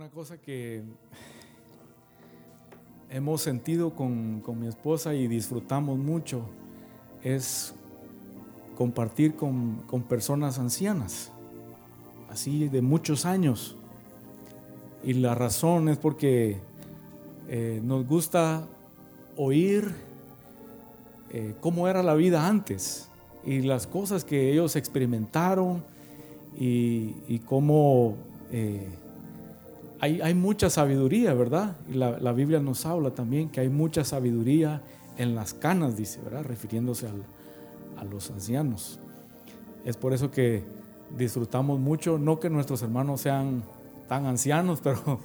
Una cosa que hemos sentido con, mi esposa y disfrutamos mucho es compartir con, personas ancianas, así de muchos años. Y la razón es porque eh, nos gusta oír eh, cómo era la vida antes y las cosas que ellos experimentaron y, cómo eh, hay, mucha sabiduría, ¿verdad? Y la, Biblia nos habla también que hay mucha sabiduría en las canas, dice, ¿verdad? Refiriéndose a los ancianos. Es por eso que disfrutamos mucho, no que nuestros hermanos sean tan ancianos, pero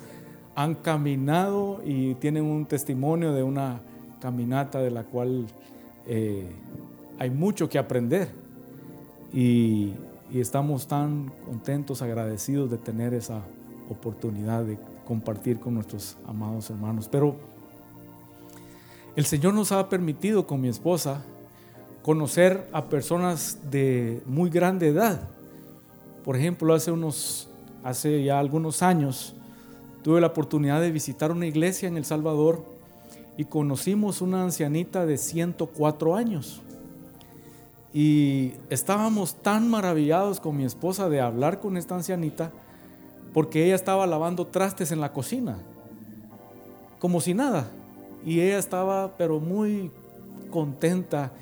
han caminado y tienen un testimonio de una caminata de la cual eh, hay mucho que aprender. Y, y estamos tan contentos, agradecidos de tener esa oportunidad de compartir con nuestros amados hermanos. Pero el Señor nos ha permitido con mi esposa conocer a personas de muy grande edad. Por ejemplo, hace unos hace ya algunos años tuve la oportunidad de visitar una iglesia en El Salvador y conocimos una ancianita de 104 años. Y estábamos tan maravillados con mi esposa de hablar con esta ancianita porque ella estaba lavando trastes en la cocina, como si nada. Y ella estaba, pero muy contenta.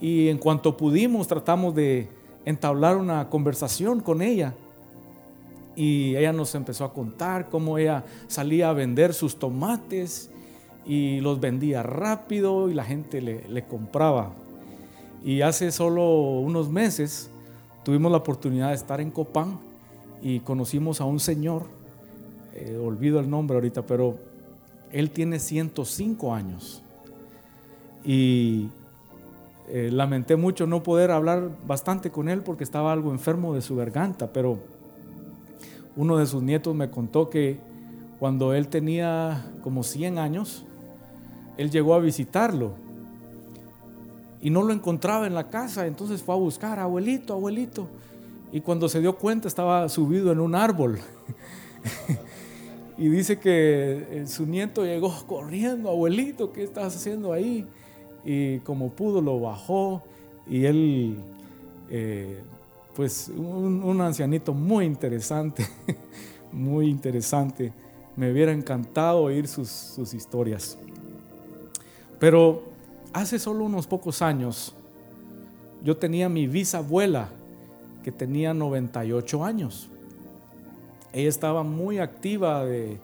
Y en cuanto pudimos, tratamos de entablar una conversación con ella. Y ella nos empezó a contar cómo ella salía a vender sus tomates y los vendía rápido y la gente le, le compraba. Y hace solo unos meses tuvimos la oportunidad de estar en Copán y conocimos a un señor, eh, olvido el nombre ahorita, pero él tiene 105 años. Y eh, lamenté mucho no poder hablar bastante con él porque estaba algo enfermo de su garganta, pero uno de sus nietos me contó que cuando él tenía como 100 años, él llegó a visitarlo y no lo encontraba en la casa, entonces fue a buscar, abuelito, abuelito, y cuando se dio cuenta estaba subido en un árbol. y dice que eh, su nieto llegó corriendo, abuelito, ¿qué estás haciendo ahí? Y como pudo lo bajó y él, eh, pues un, ancianito muy interesante, muy interesante. Me hubiera encantado oír sus, sus historias. Pero hace solo unos pocos años yo tenía mi bisabuela que tenía 98 años. Ella estaba muy activa, de,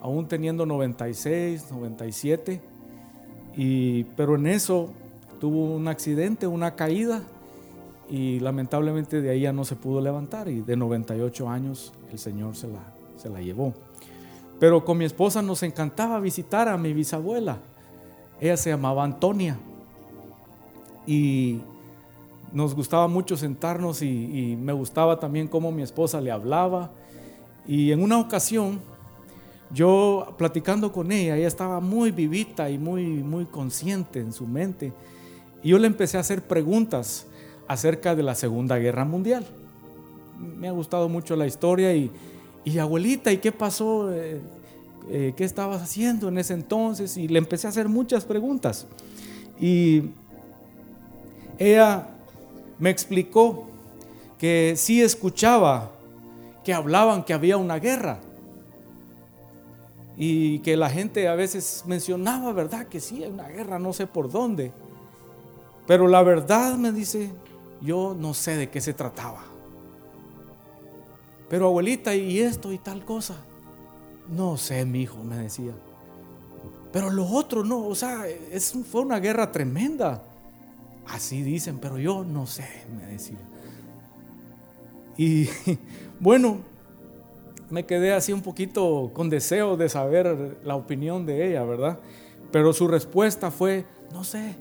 aún teniendo 96, 97, y, pero en eso tuvo un accidente, una caída, y lamentablemente de ahí ya no se pudo levantar, y de 98 años el Señor se la, se la llevó. Pero con mi esposa nos encantaba visitar a mi bisabuela. Ella se llamaba Antonia. Y nos gustaba mucho sentarnos y, me gustaba también cómo mi esposa le hablaba. Y en una ocasión, yo platicando con ella, ella estaba muy vivita y muy, muy consciente en su mente. Y yo le empecé a hacer preguntas acerca de la Segunda Guerra Mundial. Me ha gustado mucho la historia y, y abuelita, ¿y qué pasó? Eh, eh, ¿Qué estabas haciendo en ese entonces? Y le empecé a hacer muchas preguntas. Y ella me explicó que sí escuchaba que hablaban que había una guerra y que la gente a veces mencionaba, ¿verdad? Que sí, hay una guerra, no sé por dónde. Pero la verdad me dice, yo no sé de qué se trataba. Pero abuelita, y esto y tal cosa. No sé, mi hijo, me decía. Pero lo otro no, o sea, es, fue una guerra tremenda. Así dicen, pero yo no sé, me decía. Y bueno, me quedé así un poquito con deseo de saber la opinión de ella, ¿verdad? Pero su respuesta fue, no sé,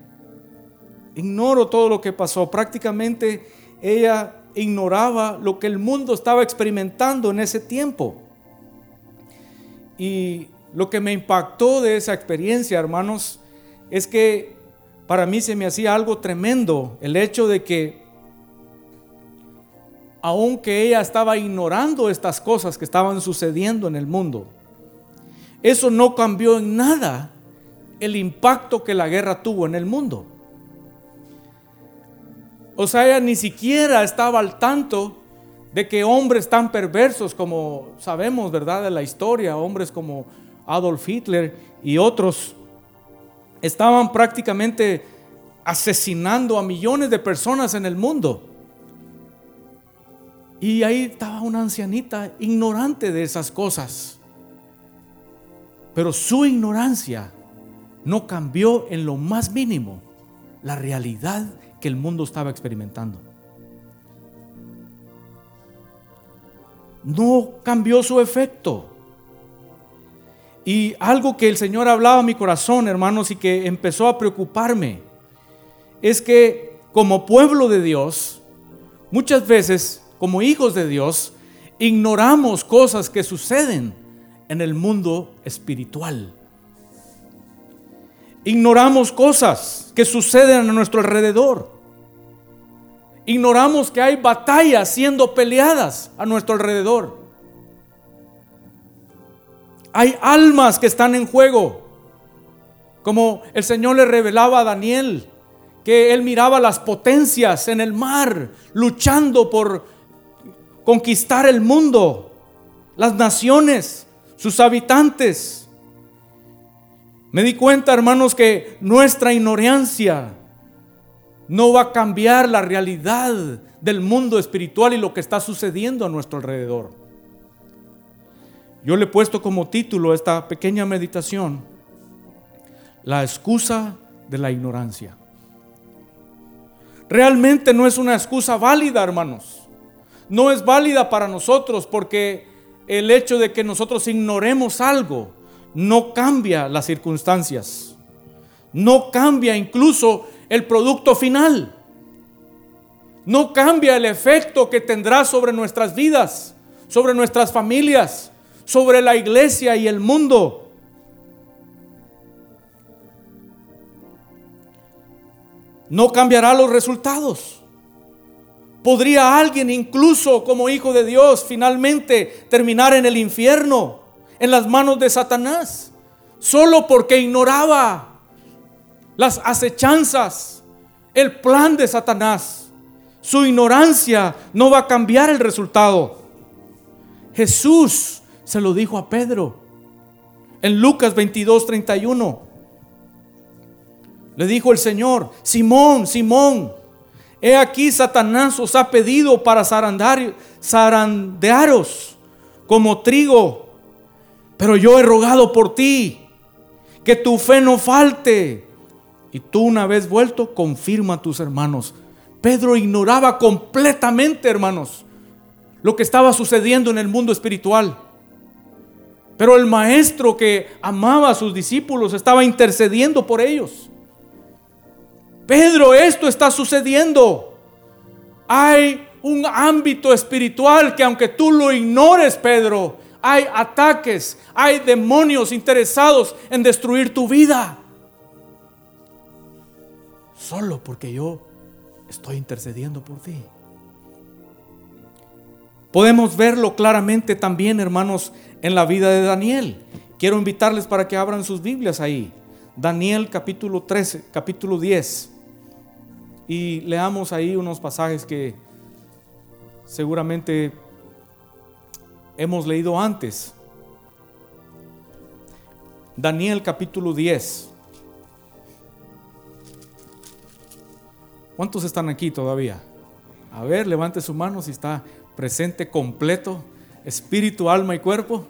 ignoro todo lo que pasó. Prácticamente ella ignoraba lo que el mundo estaba experimentando en ese tiempo. Y lo que me impactó de esa experiencia, hermanos, es que para mí se me hacía algo tremendo el hecho de que aunque ella estaba ignorando estas cosas que estaban sucediendo en el mundo, eso no cambió en nada el impacto que la guerra tuvo en el mundo. O sea, ella ni siquiera estaba al tanto de que hombres tan perversos como sabemos, ¿verdad? De la historia, hombres como Adolf Hitler y otros, estaban prácticamente asesinando a millones de personas en el mundo. Y ahí estaba una ancianita ignorante de esas cosas. Pero su ignorancia no cambió en lo más mínimo la realidad que el mundo estaba experimentando. No cambió su efecto. Y algo que el Señor hablaba a mi corazón, hermanos, y que empezó a preocuparme, es que como pueblo de Dios, muchas veces, como hijos de Dios, ignoramos cosas que suceden en el mundo espiritual. Ignoramos cosas que suceden a nuestro alrededor. Ignoramos que hay batallas siendo peleadas a nuestro alrededor. Hay almas que están en juego. Como el Señor le revelaba a Daniel, que él miraba las potencias en el mar, luchando por conquistar el mundo, las naciones, sus habitantes. Me di cuenta, hermanos, que nuestra ignorancia no va a cambiar la realidad del mundo espiritual y lo que está sucediendo a nuestro alrededor. Yo le he puesto como título esta pequeña meditación, la excusa de la ignorancia. Realmente no es una excusa válida, hermanos. No es válida para nosotros porque el hecho de que nosotros ignoremos algo no cambia las circunstancias, no cambia incluso el producto final, no cambia el efecto que tendrá sobre nuestras vidas, sobre nuestras familias, sobre la iglesia y el mundo. No cambiará los resultados. ¿Podría alguien incluso como hijo de Dios finalmente terminar en el infierno? en las manos de Satanás, solo porque ignoraba las acechanzas, el plan de Satanás. Su ignorancia no va a cambiar el resultado. Jesús se lo dijo a Pedro en Lucas 22, 31. Le dijo el Señor, Simón, Simón, he aquí Satanás os ha pedido para zarandearos como trigo pero yo he rogado por ti, que tu fe no falte. Y tú una vez vuelto, confirma a tus hermanos. Pedro ignoraba completamente, hermanos, lo que estaba sucediendo en el mundo espiritual. Pero el maestro que amaba a sus discípulos estaba intercediendo por ellos. Pedro, esto está sucediendo. Hay un ámbito espiritual que aunque tú lo ignores, Pedro, hay ataques, hay demonios interesados en destruir tu vida. Solo porque yo estoy intercediendo por ti. Podemos verlo claramente también, hermanos, en la vida de Daniel. Quiero invitarles para que abran sus Biblias ahí. Daniel capítulo 13, capítulo 10. Y leamos ahí unos pasajes que seguramente hemos leído antes. Daniel capítulo 10. ¿Cuántos están aquí todavía? A ver, levante su mano si está presente completo, espíritu, alma y cuerpo.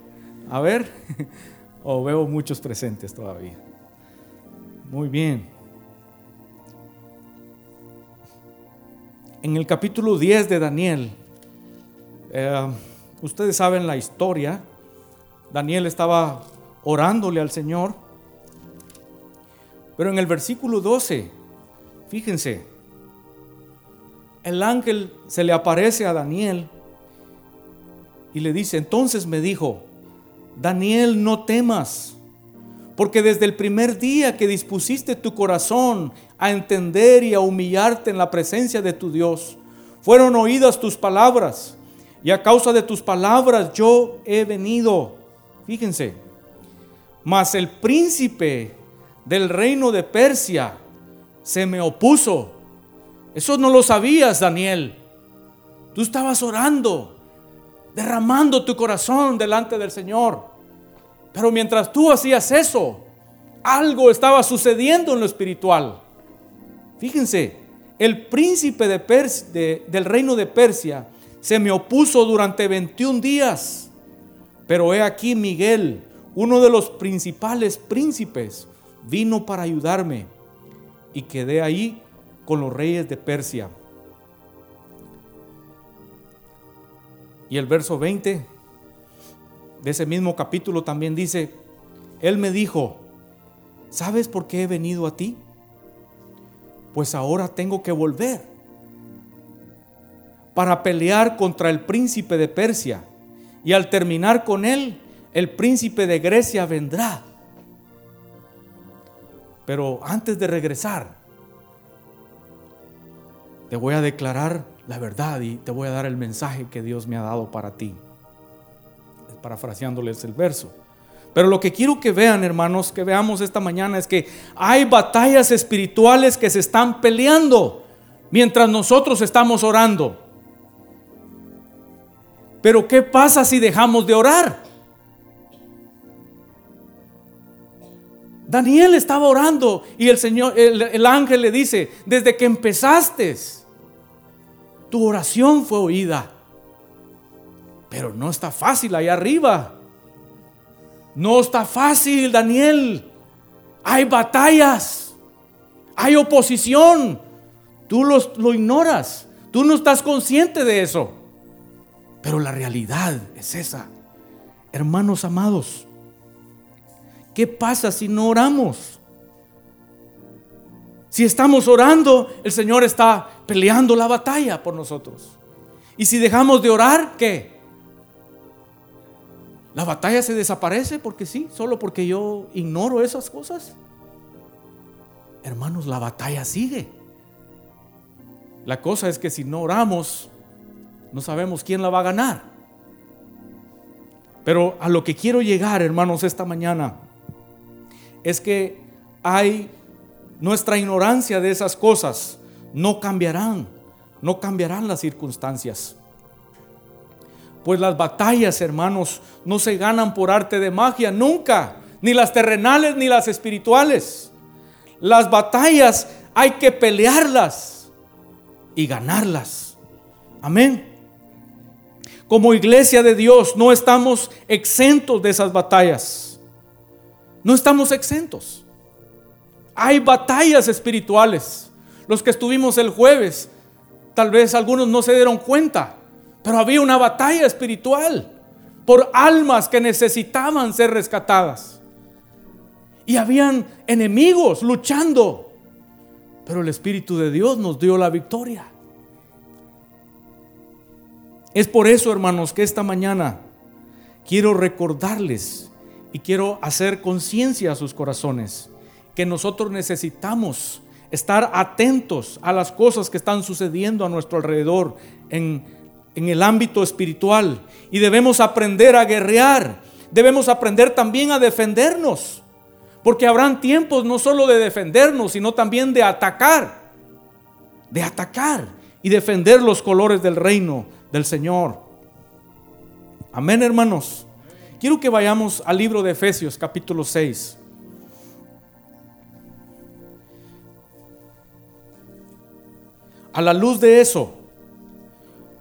A ver, o veo muchos presentes todavía. Muy bien. En el capítulo 10 de Daniel, eh, Ustedes saben la historia. Daniel estaba orándole al Señor. Pero en el versículo 12, fíjense, el ángel se le aparece a Daniel y le dice, entonces me dijo, Daniel, no temas, porque desde el primer día que dispusiste tu corazón a entender y a humillarte en la presencia de tu Dios, fueron oídas tus palabras, y a causa de tus palabras yo he venido. Fíjense, mas el príncipe del reino de Persia se me opuso. Eso no lo sabías, Daniel. Tú estabas orando, derramando tu corazón delante del Señor. Pero mientras tú hacías eso, algo estaba sucediendo en lo espiritual. Fíjense, el príncipe de del reino de Persia se me opuso durante 21 días. Pero he aquí Miguel, uno de los principales príncipes, vino para ayudarme y quedé ahí con los reyes de Persia. Y el verso 20 de ese mismo capítulo también dice, Él me dijo, ¿sabes por qué he venido a ti? Pues ahora tengo que volver para pelear contra el príncipe de Persia. Y al terminar con él, el príncipe de Grecia vendrá. Pero antes de regresar, te voy a declarar la verdad y te voy a dar el mensaje que Dios me ha dado para ti. Parafraseándoles el verso. Pero lo que quiero que vean, hermanos, que veamos esta mañana es que hay batallas espirituales que se están peleando mientras nosotros estamos orando. Pero ¿qué pasa si dejamos de orar? Daniel estaba orando y el Señor, el, ángel le dice, desde que empezaste, tu oración fue oída. Pero no está fácil allá arriba. No está fácil, Daniel. Hay batallas. Hay oposición. Tú lo ignoras. Tú no estás consciente de eso. Pero la realidad es esa. Hermanos amados, ¿qué pasa si no oramos? Si estamos orando, el Señor está peleando la batalla por nosotros. Y si dejamos de orar, ¿qué? La batalla se desaparece porque sí, solo porque yo ignoro esas cosas. Hermanos, la batalla sigue. La cosa es que si no oramos, no sabemos quién la va a ganar. Pero a lo que quiero llegar, hermanos, esta mañana, es que hay nuestra ignorancia de esas cosas, no cambiarán, no cambiarán las circunstancias. Pues las batallas, hermanos, no se ganan por arte de magia, nunca, ni las terrenales ni las espirituales. Las batallas hay que pelearlas y ganarlas. Amén. Como iglesia de Dios no estamos exentos de esas batallas. No estamos exentos. Hay batallas espirituales. Los que estuvimos el jueves, tal vez algunos no se dieron cuenta, pero había una batalla espiritual por almas que necesitaban ser rescatadas. Y habían enemigos luchando, pero el Espíritu de Dios nos dio la victoria. Es por eso, hermanos, que esta mañana quiero recordarles y quiero hacer conciencia a sus corazones que nosotros necesitamos estar atentos a las cosas que están sucediendo a nuestro alrededor en, en el ámbito espiritual y debemos aprender a guerrear, debemos aprender también a defendernos, porque habrán tiempos no solo de defendernos, sino también de atacar, de atacar y defender los colores del reino del Señor. Amén, hermanos. Quiero que vayamos al libro de Efesios capítulo 6. A la luz de eso,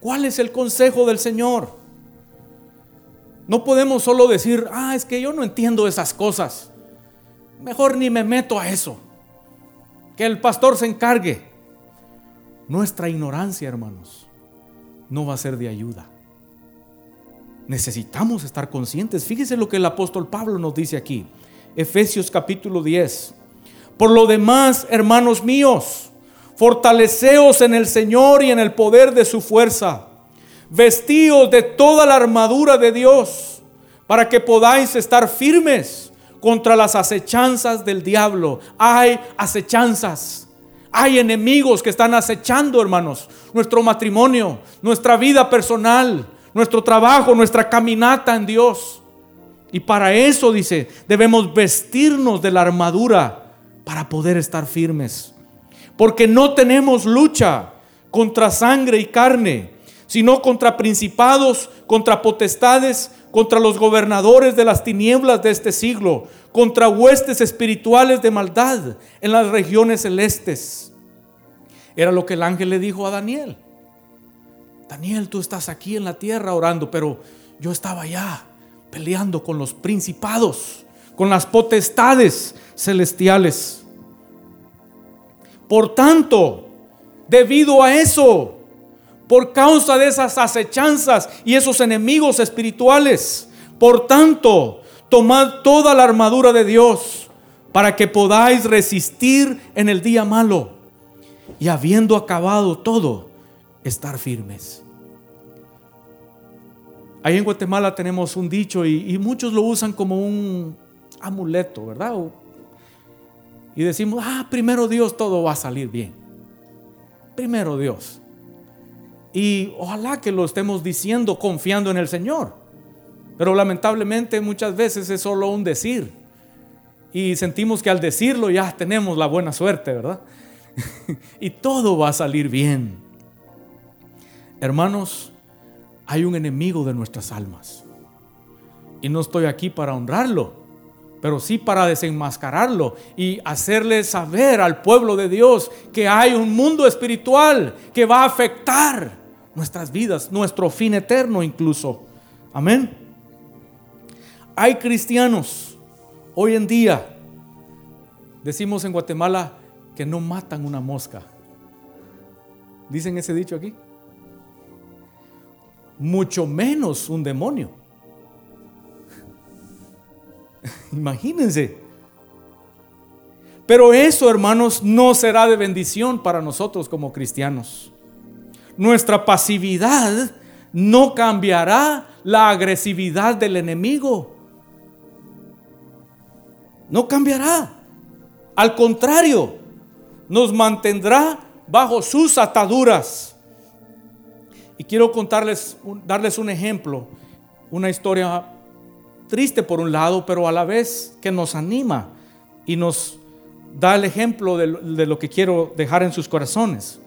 ¿cuál es el consejo del Señor? No podemos solo decir, ah, es que yo no entiendo esas cosas. Mejor ni me meto a eso. Que el pastor se encargue. Nuestra ignorancia, hermanos, no va a ser de ayuda. Necesitamos estar conscientes. Fíjese lo que el apóstol Pablo nos dice aquí. Efesios capítulo 10. Por lo demás, hermanos míos, fortaleceos en el Señor y en el poder de su fuerza. Vestíos de toda la armadura de Dios para que podáis estar firmes contra las acechanzas del diablo. Hay acechanzas. Hay enemigos que están acechando, hermanos, nuestro matrimonio, nuestra vida personal, nuestro trabajo, nuestra caminata en Dios. Y para eso, dice, debemos vestirnos de la armadura para poder estar firmes. Porque no tenemos lucha contra sangre y carne, sino contra principados, contra potestades, contra los gobernadores de las tinieblas de este siglo, contra huestes espirituales de maldad en las regiones celestes. Era lo que el ángel le dijo a Daniel. Daniel, tú estás aquí en la tierra orando, pero yo estaba allá peleando con los principados, con las potestades celestiales. Por tanto, debido a eso, por causa de esas acechanzas y esos enemigos espirituales, por tanto, tomad toda la armadura de Dios para que podáis resistir en el día malo y habiendo acabado todo, estar firmes. Ahí en Guatemala tenemos un dicho y, muchos lo usan como un amuleto, ¿verdad? Y decimos, ah, primero Dios todo va a salir bien. Primero Dios. Y ojalá que lo estemos diciendo confiando en el Señor. Pero lamentablemente muchas veces es solo un decir. Y sentimos que al decirlo ya tenemos la buena suerte, ¿verdad? y todo va a salir bien. Hermanos, hay un enemigo de nuestras almas. Y no estoy aquí para honrarlo, pero sí para desenmascararlo y hacerle saber al pueblo de Dios que hay un mundo espiritual que va a afectar nuestras vidas, nuestro fin eterno incluso. Amén. Hay cristianos hoy en día, decimos en Guatemala, que no matan una mosca. ¿Dicen ese dicho aquí? Mucho menos un demonio. Imagínense. Pero eso, hermanos, no será de bendición para nosotros como cristianos. Nuestra pasividad no cambiará la agresividad del enemigo. No cambiará. Al contrario, nos mantendrá bajo sus ataduras. Y quiero contarles, darles un ejemplo, una historia triste por un lado, pero a la vez que nos anima y nos da el ejemplo de, lo que quiero dejar en sus corazones.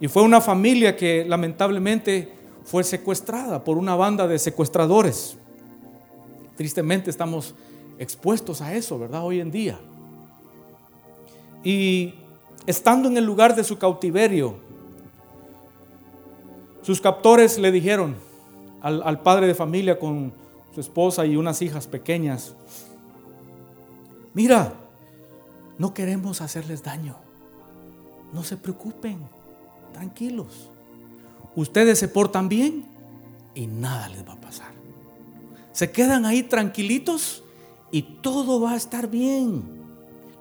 Y fue una familia que lamentablemente fue secuestrada por una banda de secuestradores. Tristemente estamos expuestos a eso, ¿verdad? Hoy en día. Y estando en el lugar de su cautiverio, sus captores le dijeron al, padre de familia con su esposa y unas hijas pequeñas, mira, no queremos hacerles daño, no se preocupen, tranquilos, ustedes se portan bien y nada les va a pasar. Se quedan ahí tranquilitos y todo va a estar bien.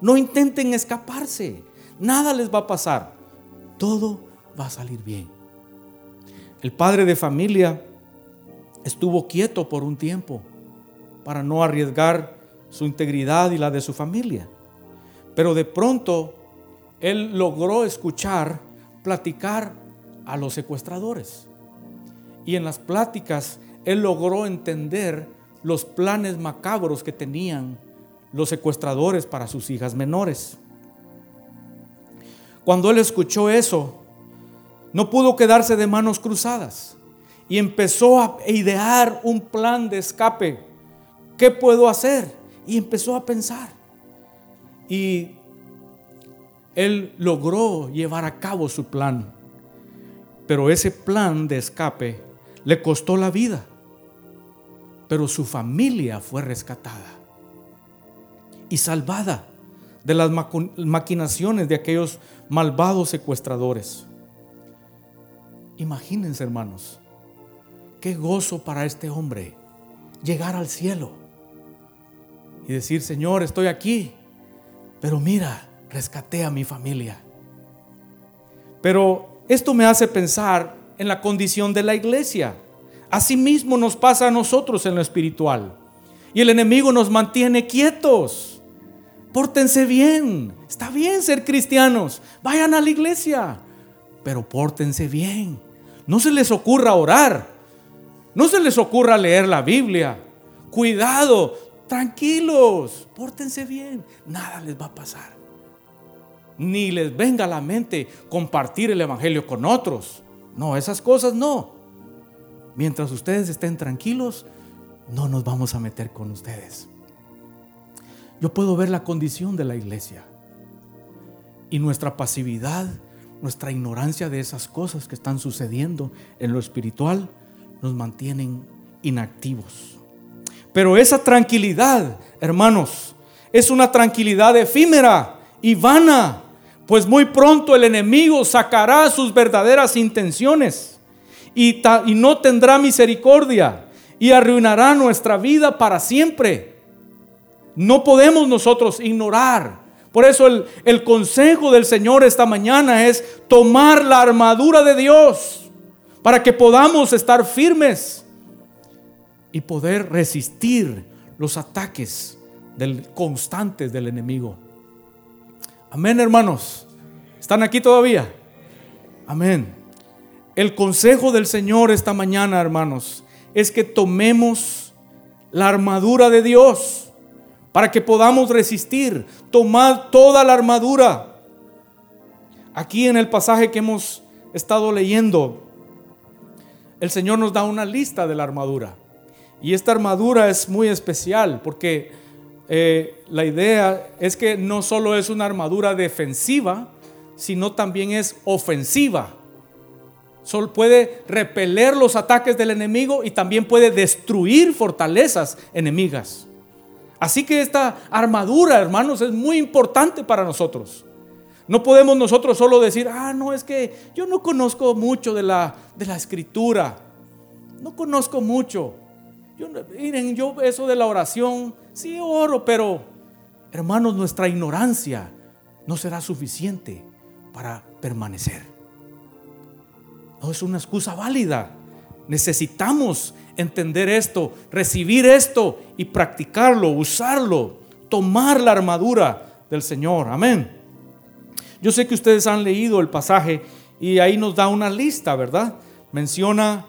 No intenten escaparse. Nada les va a pasar. Todo va a salir bien. El padre de familia estuvo quieto por un tiempo para no arriesgar su integridad y la de su familia. Pero de pronto él logró escuchar, platicar a los secuestradores. Y en las pláticas él logró entender los planes macabros que tenían los secuestradores para sus hijas menores. Cuando él escuchó eso, no pudo quedarse de manos cruzadas y empezó a idear un plan de escape. ¿Qué puedo hacer? Y empezó a pensar. Y él logró llevar a cabo su plan. Pero ese plan de escape le costó la vida. Pero su familia fue rescatada y salvada de las maquinaciones de aquellos malvados secuestradores. Imagínense, hermanos, qué gozo para este hombre llegar al cielo y decir, Señor, estoy aquí, pero mira, rescaté a mi familia. Pero esto me hace pensar en la condición de la iglesia. Asimismo nos pasa a nosotros en lo espiritual. Y el enemigo nos mantiene quietos Pórtense bien. Está bien ser cristianos. Vayan a la iglesia. Pero pórtense bien. No se les ocurra orar. No se les ocurra leer la Biblia. Cuidado. Tranquilos. Pórtense bien. Nada les va a pasar. Ni les venga a la mente compartir el Evangelio con otros. No, esas cosas no. Mientras ustedes estén tranquilos, no nos vamos a meter con ustedes. Yo puedo ver la condición de la iglesia y nuestra pasividad, nuestra ignorancia de esas cosas que están sucediendo en lo espiritual nos mantienen inactivos. Pero esa tranquilidad, hermanos, es una tranquilidad efímera y vana, pues muy pronto el enemigo sacará sus verdaderas intenciones y, no tendrá misericordia y arruinará nuestra vida para siempre. No podemos nosotros ignorar. Por eso el, consejo del Señor esta mañana es tomar la armadura de Dios para que podamos estar firmes y poder resistir los ataques del, constantes del enemigo. Amén, hermanos. ¿Están aquí todavía? Amén. El consejo del Señor esta mañana, hermanos, es que tomemos la armadura de Dios para que podamos resistir. Tomad toda la armadura. Aquí en el pasaje que hemos estado leyendo, el Señor nos da una lista de la armadura. Y esta armadura es muy especial porque eh, la idea es que no solo es una armadura defensiva, sino también es ofensiva. Sol puede repeler los ataques del enemigo y también puede destruir fortalezas enemigas. Así que esta armadura, hermanos, es muy importante para nosotros. No podemos nosotros solo decir, ah, no, es que yo no conozco mucho de la, de la escritura. No conozco mucho. Yo, miren, yo eso de la oración, sí oro, pero hermanos, nuestra ignorancia no será suficiente para permanecer. No es una excusa válida. Necesitamos entender esto, recibir esto y practicarlo, usarlo, tomar la armadura del Señor. Amén. Yo sé que ustedes han leído el pasaje y ahí nos da una lista, ¿verdad? Menciona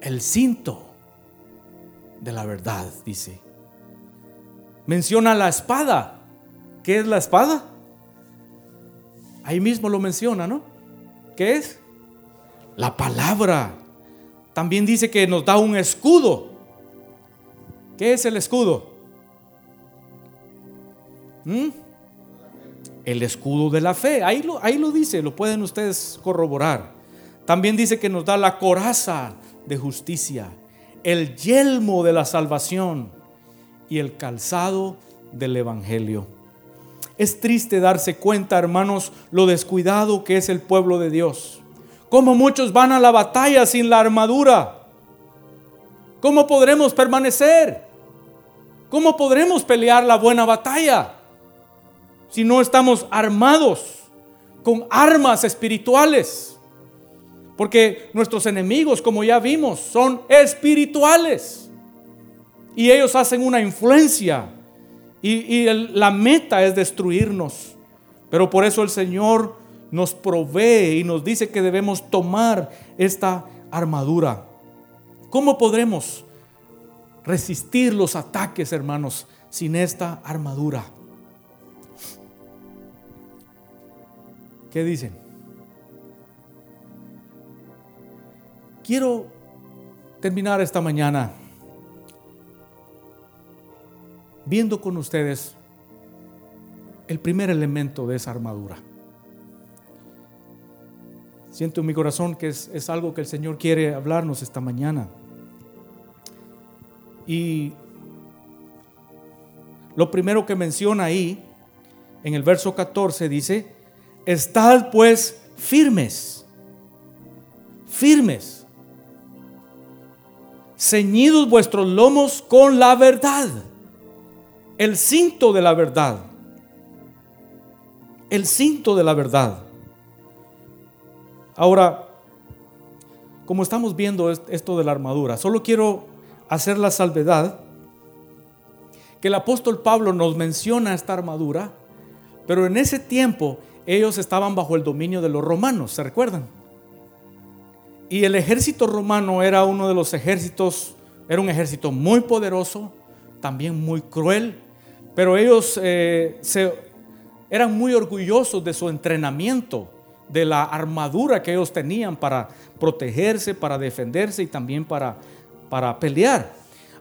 el cinto de la verdad, dice. Menciona la espada. ¿Qué es la espada? Ahí mismo lo menciona, ¿no? ¿Qué es? La palabra. También dice que nos da un escudo. ¿Qué es el escudo? ¿Mm? El escudo de la fe. Ahí lo, ahí lo dice, lo pueden ustedes corroborar. También dice que nos da la coraza de justicia, el yelmo de la salvación y el calzado del evangelio. Es triste darse cuenta, hermanos, lo descuidado que es el pueblo de Dios. Como muchos van a la batalla sin la armadura. ¿Cómo podremos permanecer? ¿Cómo podremos pelear la buena batalla si no estamos armados con armas espirituales? Porque nuestros enemigos, como ya vimos, son espirituales. Y ellos hacen una influencia. Y, la meta es destruirnos. Pero por eso el Señor nos provee y nos dice que debemos tomar esta armadura. ¿Cómo podremos resistir los ataques, hermanos, sin esta armadura? ¿Qué dicen? Quiero terminar esta mañana viendo con ustedes el primer elemento de esa armadura. Siento en mi corazón que es, algo que el Señor quiere hablarnos esta mañana. Y lo primero que menciona ahí, en el verso 14, dice, estad pues firmes, firmes, ceñidos vuestros lomos con la verdad, el cinto de la verdad, el cinto de la verdad. Ahora, como estamos viendo esto de la armadura, solo quiero hacer la salvedad que el apóstol Pablo nos menciona esta armadura, pero en ese tiempo ellos estaban bajo el dominio de los romanos, ¿se recuerdan? Y el ejército romano era uno de los ejércitos, era un ejército muy poderoso, también muy cruel, pero ellos eh, eran muy orgullosos de su entrenamiento, de la armadura que ellos tenían para protegerse, para defenderse y también para, para pelear.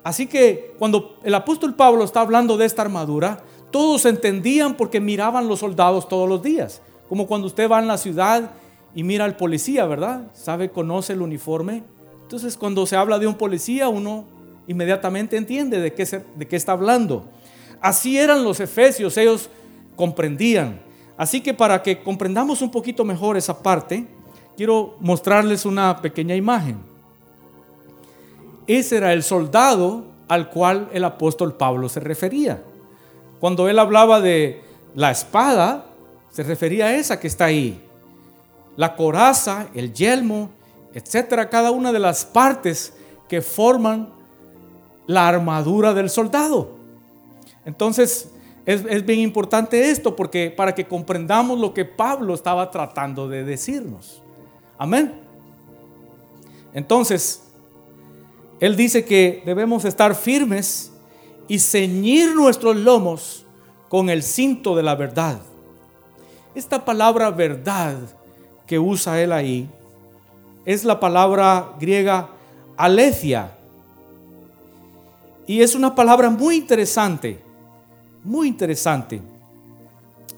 Así que cuando el apóstol Pablo está hablando de esta armadura, todos entendían porque miraban los soldados todos los días. Como cuando usted va en la ciudad y mira al policía, ¿verdad? Sabe, conoce el uniforme. Entonces cuando se habla de un policía, uno inmediatamente entiende de qué, de qué está hablando. Así eran los efesios, ellos comprendían. Así que para que comprendamos un poquito mejor esa parte, quiero mostrarles una pequeña imagen. Ese era el soldado al cual el apóstol Pablo se refería. Cuando él hablaba de la espada, se refería a esa que está ahí. La coraza, el yelmo, etcétera, cada una de las partes que forman la armadura del soldado. Entonces, es, bien importante esto porque para que comprendamos lo que Pablo estaba tratando de decirnos. Amén. Entonces, él dice que debemos estar firmes y ceñir nuestros lomos con el cinto de la verdad. Esta palabra verdad que usa él ahí es la palabra griega alecia. Y es una palabra muy interesante, muy interesante.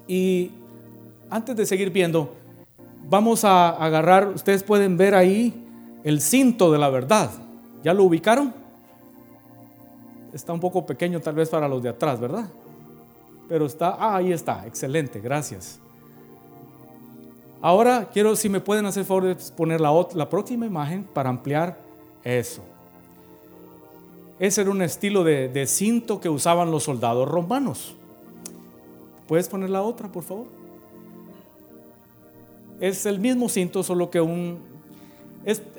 Y antes de seguir viendo, vamos a agarrar, ustedes pueden ver ahí el cinto de la verdad. ¿Ya lo ubicaron? Está un poco pequeño tal vez para los de atrás, ¿verdad? Pero está, ah, ahí está, excelente, gracias. Ahora quiero, si me pueden hacer favor de poner la, la próxima imagen para ampliar eso. Ese era un estilo de, de cinto que usaban los soldados romanos. ¿Puedes poner la otra, por favor? Es el mismo cinto, solo que un,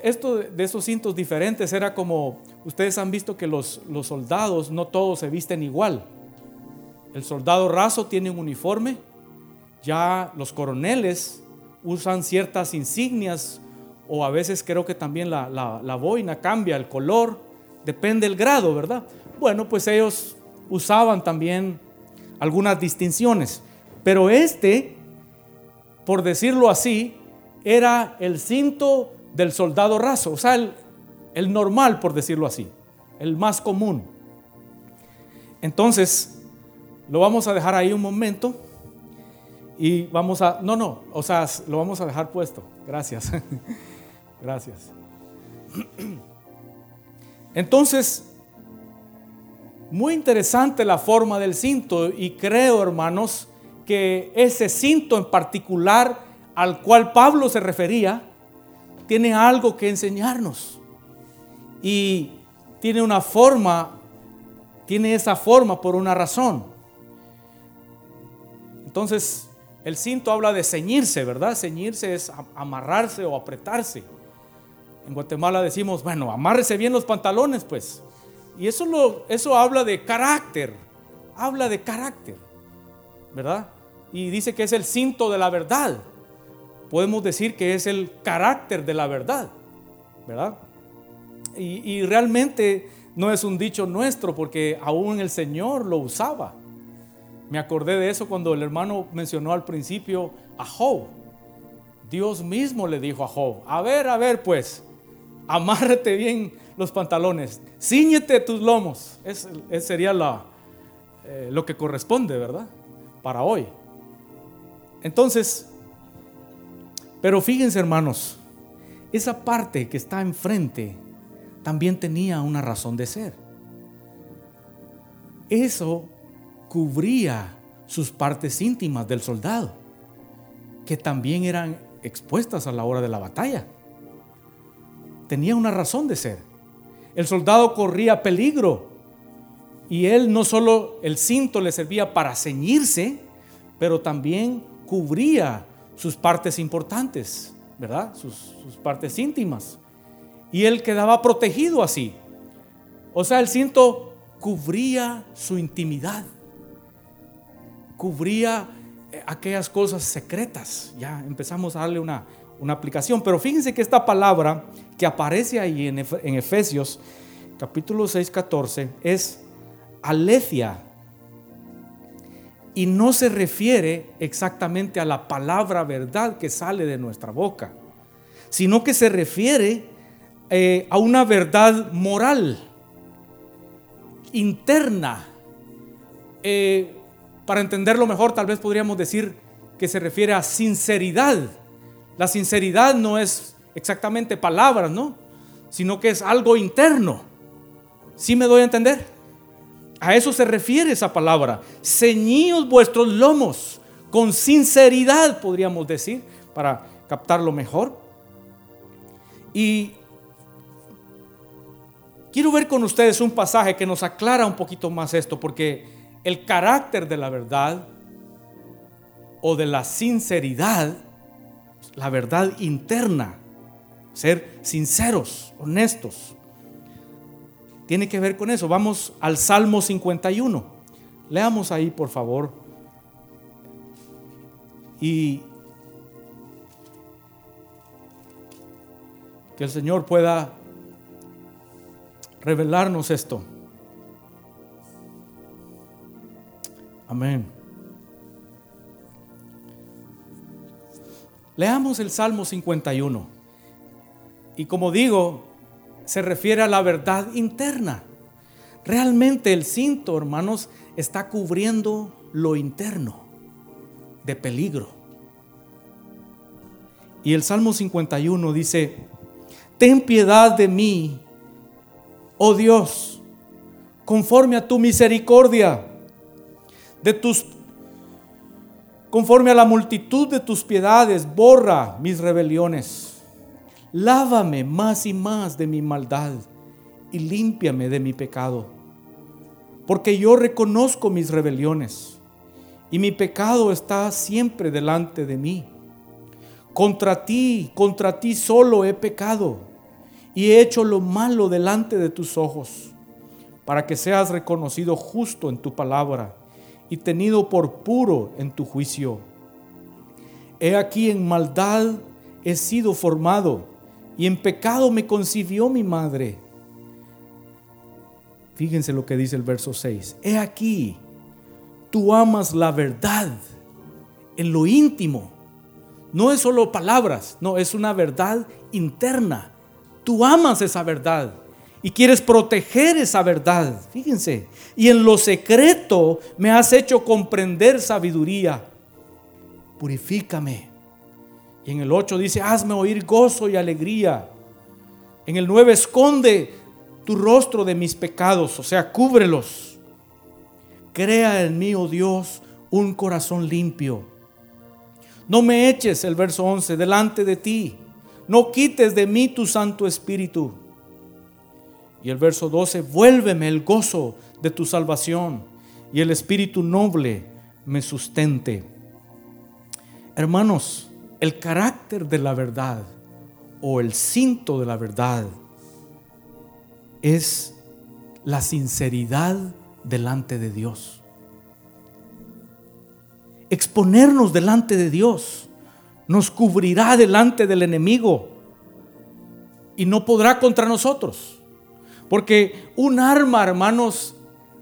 esto de esos cintos diferentes era como, ustedes han visto que los, los soldados no todos se visten igual. El soldado raso tiene un uniforme, ya los coroneles usan ciertas insignias o a veces creo que también la, la, boina cambia el color, depende del grado, ¿verdad? Bueno, pues ellos usaban también algunas distinciones, pero este, por decirlo así, era el cinto del soldado raso, o sea, el, normal, por decirlo así, el más común. Entonces, lo vamos a dejar ahí un momento y vamos a, no, no, o sea, lo vamos a dejar puesto. Gracias. Gracias. Entonces, muy interesante la forma del cinto y creo, hermanos, que ese cinto en particular al cual Pablo se refería, tiene algo que enseñarnos. Y tiene una forma, tiene esa forma por una razón. Entonces, el cinto habla de ceñirse, ¿verdad? Ceñirse es amarrarse o apretarse. En Guatemala decimos, bueno, amárrese bien los pantalones, pues. Y eso, lo, eso habla de carácter, habla de carácter, ¿verdad? Y dice que es el cinto de la verdad podemos decir que es el carácter de la verdad, ¿verdad? Y, realmente no es un dicho nuestro porque aún el Señor lo usaba. Me acordé de eso cuando el hermano mencionó al principio a Job. Dios mismo le dijo a Job, a ver, a ver pues, amárrate bien los pantalones, ciñete tus lomos. Es, sería la, eh, lo que corresponde, ¿verdad? Para hoy. Entonces, pero fíjense hermanos, esa parte que está enfrente también tenía una razón de ser. Eso cubría sus partes íntimas del soldado, que también eran expuestas a la hora de la batalla. Tenía una razón de ser. El soldado corría peligro y él no solo el cinto le servía para ceñirse, pero también cubría sus partes importantes, ¿verdad? Sus, partes íntimas. Y él quedaba protegido así. O sea, el cinto cubría su intimidad, cubría eh, aquellas cosas secretas. Ya empezamos a darle una, una aplicación, pero fíjense que esta palabra que aparece ahí en, en Efesios capítulo 6, 14 es alecia y no se refiere exactamente a la palabra verdad que sale de nuestra boca, sino que se refiere eh, a una verdad moral, interna. Eh, para entenderlo mejor, tal vez podríamos decir que se refiere a sinceridad. La sinceridad no es exactamente palabras, ¿no? Sino que es algo interno. ¿Sí me doy a entender? A eso se refiere esa palabra. Ceñíos vuestros lomos con sinceridad, podríamos decir, para captarlo mejor. Y quiero ver con ustedes un pasaje que nos aclara un poquito más esto, porque el carácter de la verdad o de la sinceridad, la verdad interna, ser sinceros, honestos, tiene que ver con eso. Vamos al Salmo 51. Leamos ahí, por favor. Y que el Señor pueda revelarnos esto. Amén. Leamos el Salmo 51. Y como digo, se refiere a la verdad interna. Realmente el cinto, hermanos, está cubriendo lo interno de peligro. Y el Salmo 51 dice, ten piedad de mí, oh Dios, conforme a tu misericordia, de tus conforme a la multitud de tus piedades, borra mis rebeliones. Lávame más y más de mi maldad y límpiame de mi pecado. Porque yo reconozco mis rebeliones y mi pecado está siempre delante de mí. Contra ti, contra ti solo he pecado y he hecho lo malo delante de tus ojos, para que seas reconocido justo en tu palabra y tenido por puro en tu juicio. He aquí en maldad he sido formado y en pecado me concibió mi madre. Fíjense lo que dice el verso 6. He aquí, tú amas la verdad en lo íntimo. No es solo palabras, no, es una verdad interna. Tú amas esa verdad y quieres proteger esa verdad. Fíjense. Y en lo secreto me has hecho comprender sabiduría. Purifícame y en el 8 dice, hazme oír gozo y alegría. En el 9, esconde tu rostro de mis pecados, o sea, cúbrelos. Crea en mí, oh Dios, un corazón limpio. No me eches, el verso 11, delante de ti. No quites de mí tu Santo Espíritu. Y el verso 12, vuélveme el gozo de tu salvación y el Espíritu noble me sustente. Hermanos, el carácter de la verdad o el cinto de la verdad es la sinceridad delante de Dios. Exponernos delante de Dios nos cubrirá delante del enemigo y no podrá contra nosotros. Porque un arma, hermanos,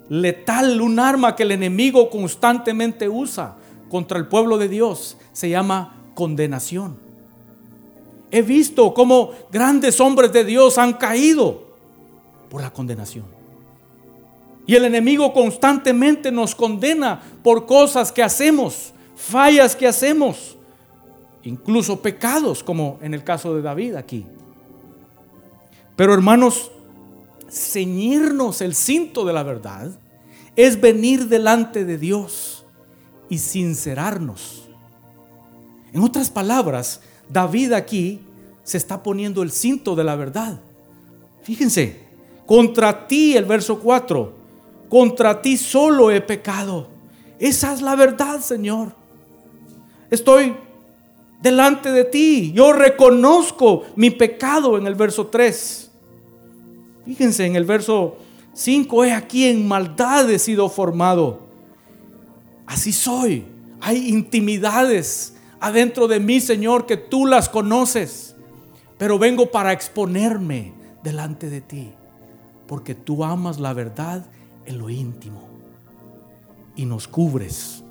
letal, un arma que el enemigo constantemente usa contra el pueblo de Dios, se llama condenación. He visto cómo grandes hombres de Dios han caído por la condenación. Y el enemigo constantemente nos condena por cosas que hacemos, fallas que hacemos, incluso pecados, como en el caso de David aquí. Pero hermanos, ceñirnos el cinto de la verdad es venir delante de Dios y sincerarnos en otras palabras, David aquí se está poniendo el cinto de la verdad. Fíjense, contra ti, el verso 4, contra ti solo he pecado. Esa es la verdad, Señor. Estoy delante de ti. Yo reconozco mi pecado en el verso 3. Fíjense en el verso Cinco, he aquí en maldad he sido formado. Así soy. Hay intimidades adentro de mí, Señor, que tú las conoces. Pero vengo para exponerme delante de ti. Porque tú amas la verdad en lo íntimo. Y nos cubres.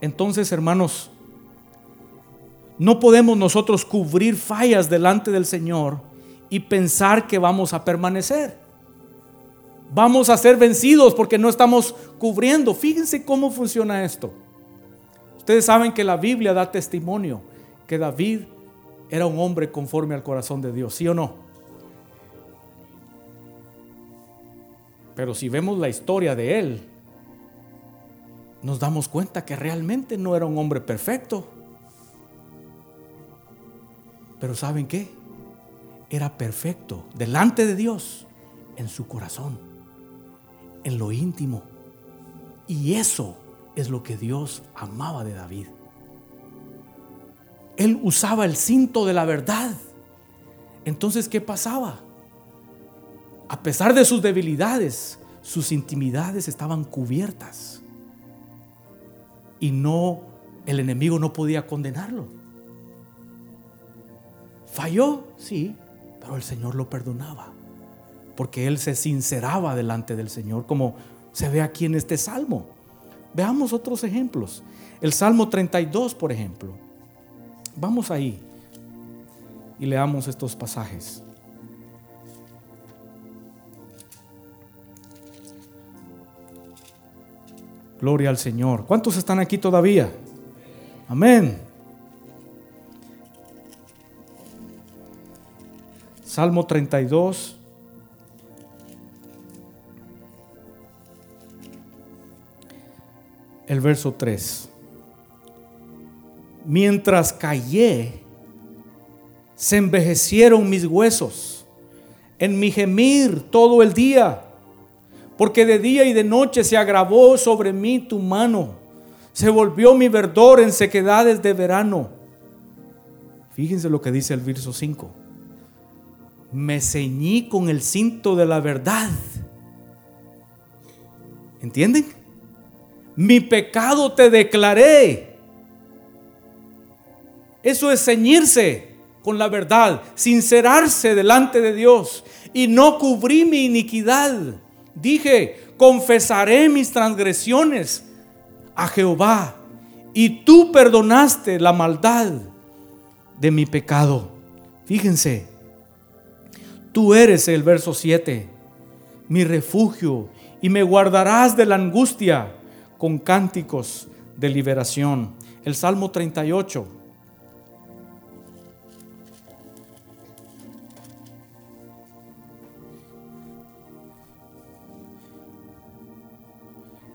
Entonces, hermanos, no podemos nosotros cubrir fallas delante del Señor y pensar que vamos a permanecer. Vamos a ser vencidos porque no estamos cubriendo. Fíjense cómo funciona esto. Ustedes saben que la Biblia da testimonio que David era un hombre conforme al corazón de Dios, ¿sí o no? Pero si vemos la historia de él, nos damos cuenta que realmente no era un hombre perfecto. Pero ¿saben qué? Era perfecto delante de Dios en su corazón, en lo íntimo. Y eso es lo que Dios amaba de David. Él usaba el cinto de la verdad. Entonces, ¿qué pasaba? A pesar de sus debilidades, sus intimidades estaban cubiertas. Y no, el enemigo no podía condenarlo. Falló, sí, pero el Señor lo perdonaba. Porque él se sinceraba delante del Señor, como se ve aquí en este salmo. Veamos otros ejemplos. El Salmo 32, por ejemplo. Vamos ahí y leamos estos pasajes. Gloria al Señor. ¿Cuántos están aquí todavía? Amén. Salmo 32. El verso 3. Mientras callé, se envejecieron mis huesos en mi gemir todo el día, porque de día y de noche se agravó sobre mí tu mano, se volvió mi verdor en sequedades de verano. Fíjense lo que dice el verso 5 me ceñí con el cinto de la verdad. ¿Entienden? Mi pecado te declaré. Eso es ceñirse con la verdad, sincerarse delante de Dios y no cubrí mi iniquidad. Dije, confesaré mis transgresiones a Jehová y tú perdonaste la maldad de mi pecado. Fíjense, Tú eres el verso 7, mi refugio, y me guardarás de la angustia con cánticos de liberación. El Salmo 38.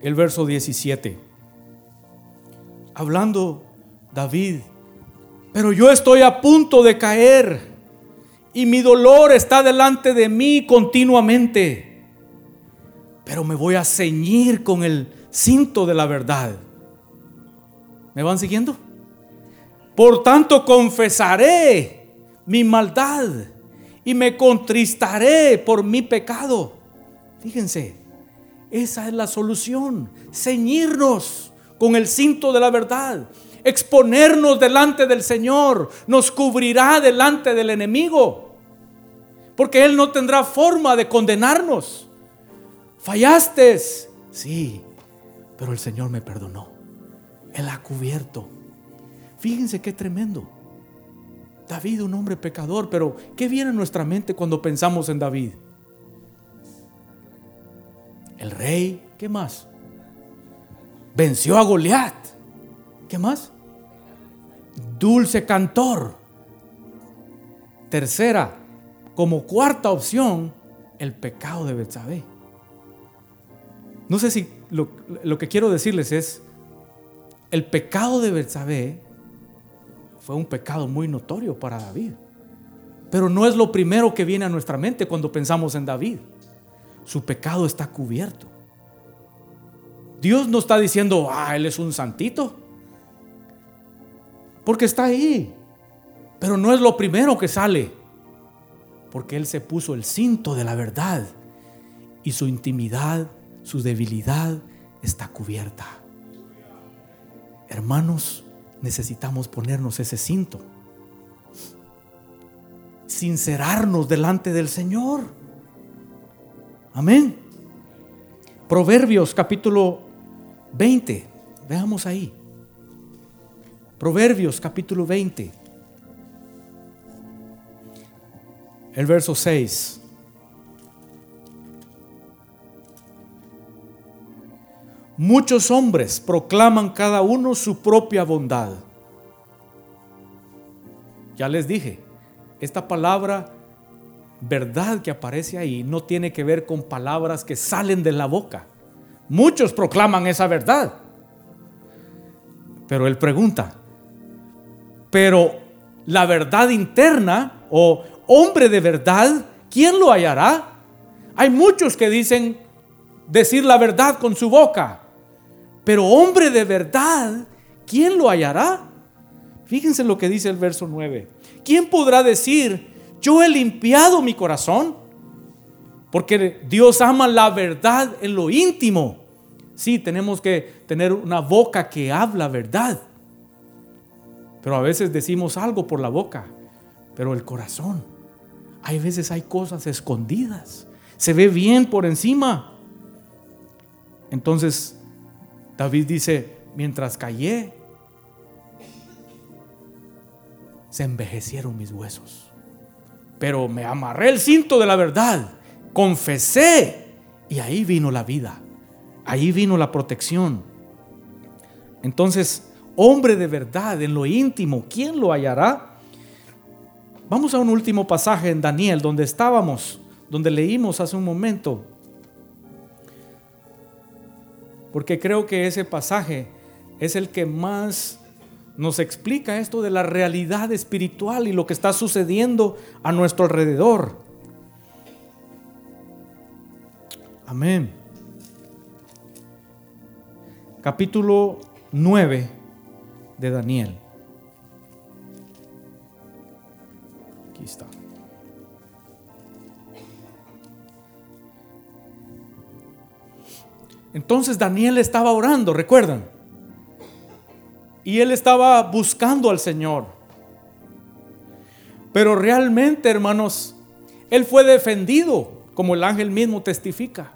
El verso 17. Hablando David, pero yo estoy a punto de caer y mi dolor está delante de mí continuamente. Pero me voy a ceñir con el cinto de la verdad. ¿Me van siguiendo? Por tanto, confesaré mi maldad y me contristaré por mi pecado. Fíjense, esa es la solución. Ceñirnos con el cinto de la verdad exponernos delante del Señor, nos cubrirá delante del enemigo, porque Él no tendrá forma de condenarnos. Fallaste, sí, pero el Señor me perdonó. Él ha cubierto. Fíjense qué tremendo. David, un hombre pecador, pero ¿qué viene a nuestra mente cuando pensamos en David? El rey, ¿qué más? Venció a Goliat. ¿Qué más? Dulce cantor. Tercera, como cuarta opción, el pecado de Betsabé. No sé si lo, que quiero decirles es, el pecado de Betsabé fue un pecado muy notorio para David. Pero no es lo primero que viene a nuestra mente cuando pensamos en David. Su pecado está cubierto. Dios no está diciendo, ah, él es un santito. Porque está ahí. Pero no es lo primero que sale. Porque Él se puso el cinto de la verdad. y su intimidad, su debilidad está cubierta. Hermanos, necesitamos ponernos ese cinto. Sincerarnos delante del Señor. Amén. Proverbios capítulo 20. Veamos ahí. Proverbios capítulo 20. El verso 6. Muchos hombres proclaman cada uno su propia bondad. Ya les dije, esta palabra verdad que aparece ahí no tiene que ver con palabras que salen de la boca. Muchos proclaman esa verdad. Pero él pregunta, pero la verdad interna o hombre de verdad, ¿quién lo hallará? Hay muchos que dicen decir la verdad con su boca, pero hombre de verdad, ¿quién lo hallará? Fíjense lo que dice el verso 9. ¿Quién podrá decir, yo he limpiado mi corazón? Porque Dios ama la verdad en lo íntimo. Sí, tenemos que tener una boca que habla verdad. Pero a veces decimos algo por la boca, pero el corazón. Hay veces hay cosas escondidas. Se ve bien por encima. Entonces, David dice, mientras callé, se envejecieron mis huesos. Pero me amarré el cinto de la verdad, confesé y ahí vino la vida, ahí vino la protección. Entonces, hombre de verdad en lo íntimo, ¿quién lo hallará? Vamos a un último pasaje en Daniel, donde estábamos, donde leímos hace un momento. Porque creo que ese pasaje es el que más nos explica esto de la realidad espiritual y lo que está sucediendo a nuestro alrededor. Amén. Capítulo 9 de Daniel. Aquí está. Entonces Daniel estaba orando, recuerdan. Y él estaba buscando al Señor. Pero realmente, hermanos, él fue defendido, como el ángel mismo testifica.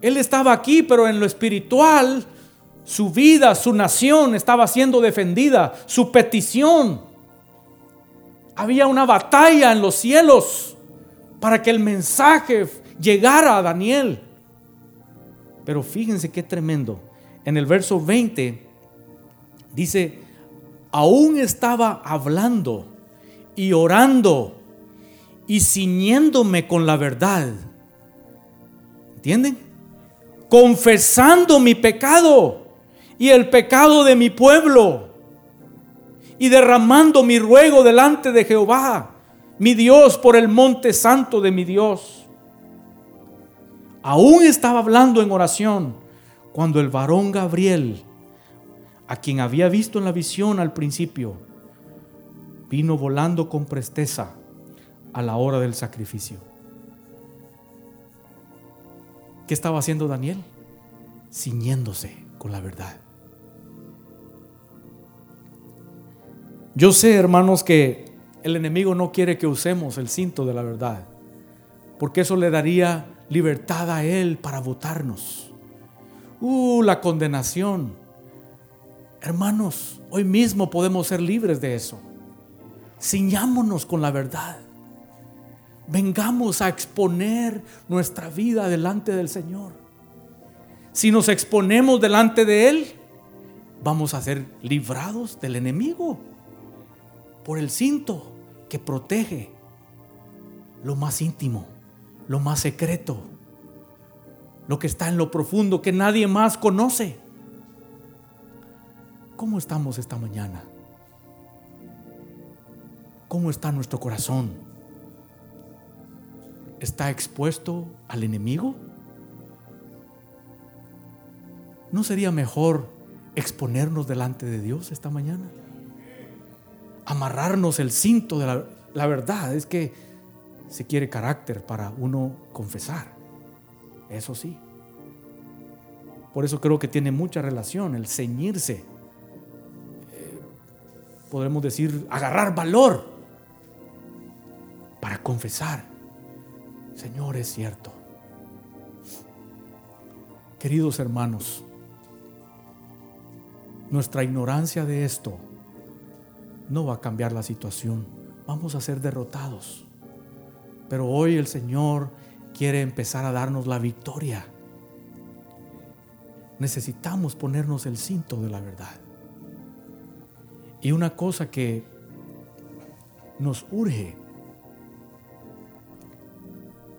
Él estaba aquí, pero en lo espiritual su vida, su nación estaba siendo defendida, su petición. Había una batalla en los cielos para que el mensaje llegara a Daniel. Pero fíjense qué tremendo. En el verso 20 dice, aún estaba hablando y orando y ciñéndome con la verdad. ¿Entienden? Confesando mi pecado y el pecado de mi pueblo y derramando mi ruego delante de Jehová, mi Dios, por el monte santo de mi Dios. Aún estaba hablando en oración cuando el varón Gabriel, a quien había visto en la visión al principio, vino volando con presteza a la hora del sacrificio. ¿Qué estaba haciendo Daniel? Ciñéndose con la verdad. Yo sé, hermanos, que el enemigo no quiere que usemos el cinto de la verdad, porque eso le daría libertad a él para votarnos. Uh, la condenación. Hermanos, hoy mismo podemos ser libres de eso. Ciñámonos con la verdad. Vengamos a exponer nuestra vida delante del Señor. Si nos exponemos delante de Él, vamos a ser librados del enemigo por el cinto que protege lo más íntimo, lo más secreto, lo que está en lo profundo que nadie más conoce. ¿Cómo estamos esta mañana? ¿Cómo está nuestro corazón? ¿Está expuesto al enemigo? ¿No sería mejor exponernos delante de Dios esta mañana? Amarrarnos el cinto de la, verdad es que se quiere carácter para uno confesar. eso sí. Por eso creo que tiene mucha relación el ceñirse. Eh, podemos decir, agarrar valor para confesar. Señor, es cierto. Queridos hermanos, nuestra ignorancia de esto no va a cambiar la situación. Vamos a ser derrotados. Pero hoy el Señor quiere empezar a darnos la victoria. Necesitamos ponernos el cinto de la verdad. Y una cosa que nos urge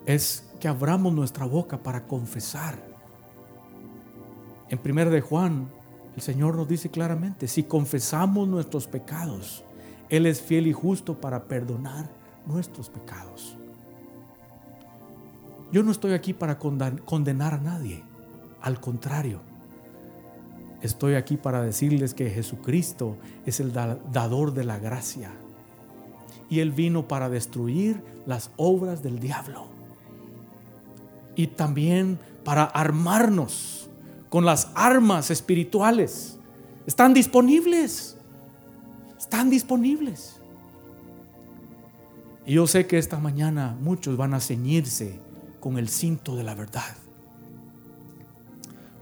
es que abramos nuestra boca para confesar. En 1 de Juan, el Señor nos dice claramente, si confesamos nuestros pecados, Él es fiel y justo para perdonar nuestros pecados. Yo no estoy aquí para condenar a nadie, al contrario, estoy aquí para decirles que Jesucristo es el dador de la gracia. Y Él vino para destruir las obras del diablo. Y también para armarnos con las armas espirituales. Están disponibles, están disponibles. Y yo sé que esta mañana muchos van a ceñirse con el cinto de la verdad.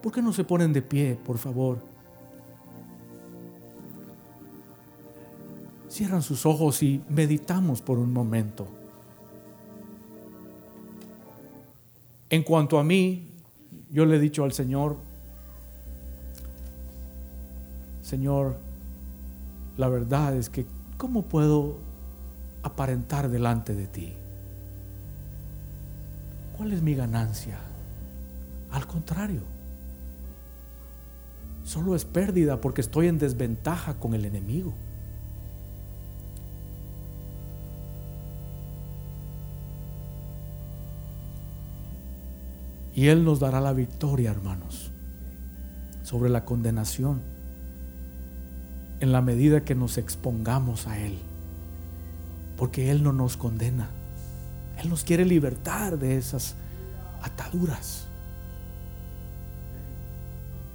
¿Por qué no se ponen de pie, por favor? Cierran sus ojos y meditamos por un momento. En cuanto a mí, yo le he dicho al Señor, Señor, la verdad es que ¿cómo puedo aparentar delante de ti? ¿Cuál es mi ganancia? Al contrario, solo es pérdida porque estoy en desventaja con el enemigo. Y Él nos dará la victoria, hermanos, sobre la condenación en la medida que nos expongamos a Él. Porque Él no nos condena. Él nos quiere libertar de esas ataduras.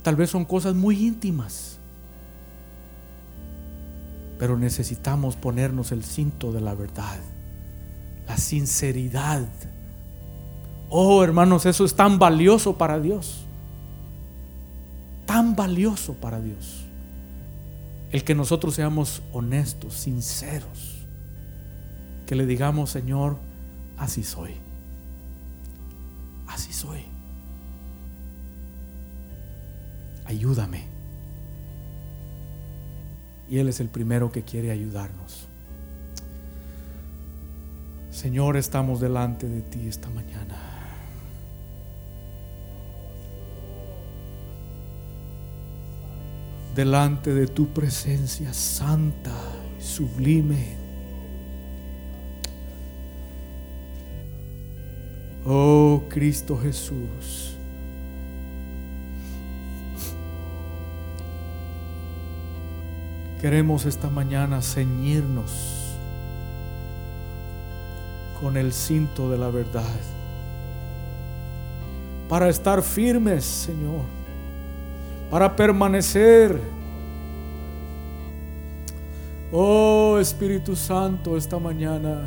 Tal vez son cosas muy íntimas, pero necesitamos ponernos el cinto de la verdad, la sinceridad. Oh, hermanos, eso es tan valioso para Dios. Tan valioso para Dios. El que nosotros seamos honestos, sinceros. Que le digamos, Señor, así soy. Así soy. Ayúdame. Y Él es el primero que quiere ayudarnos. Señor, estamos delante de ti esta mañana. Delante de tu presencia santa y sublime. Oh Cristo Jesús. Queremos esta mañana ceñirnos con el cinto de la verdad para estar firmes, Señor, para permanecer. Oh Espíritu Santo, esta mañana.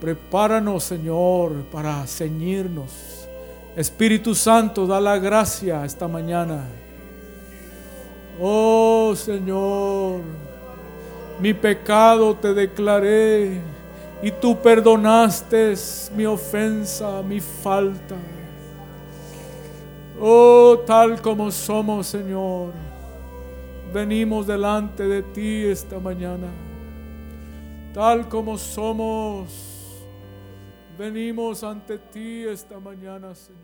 Prepáranos, Señor, para ceñirnos. Espíritu Santo, da la gracia esta mañana. Oh Señor, mi pecado te declaré y tú perdonaste mi ofensa, mi falta. Oh, tal como somos, Señor, venimos delante de ti esta mañana. Tal como somos Venimos ante ti esta mañana, Señor.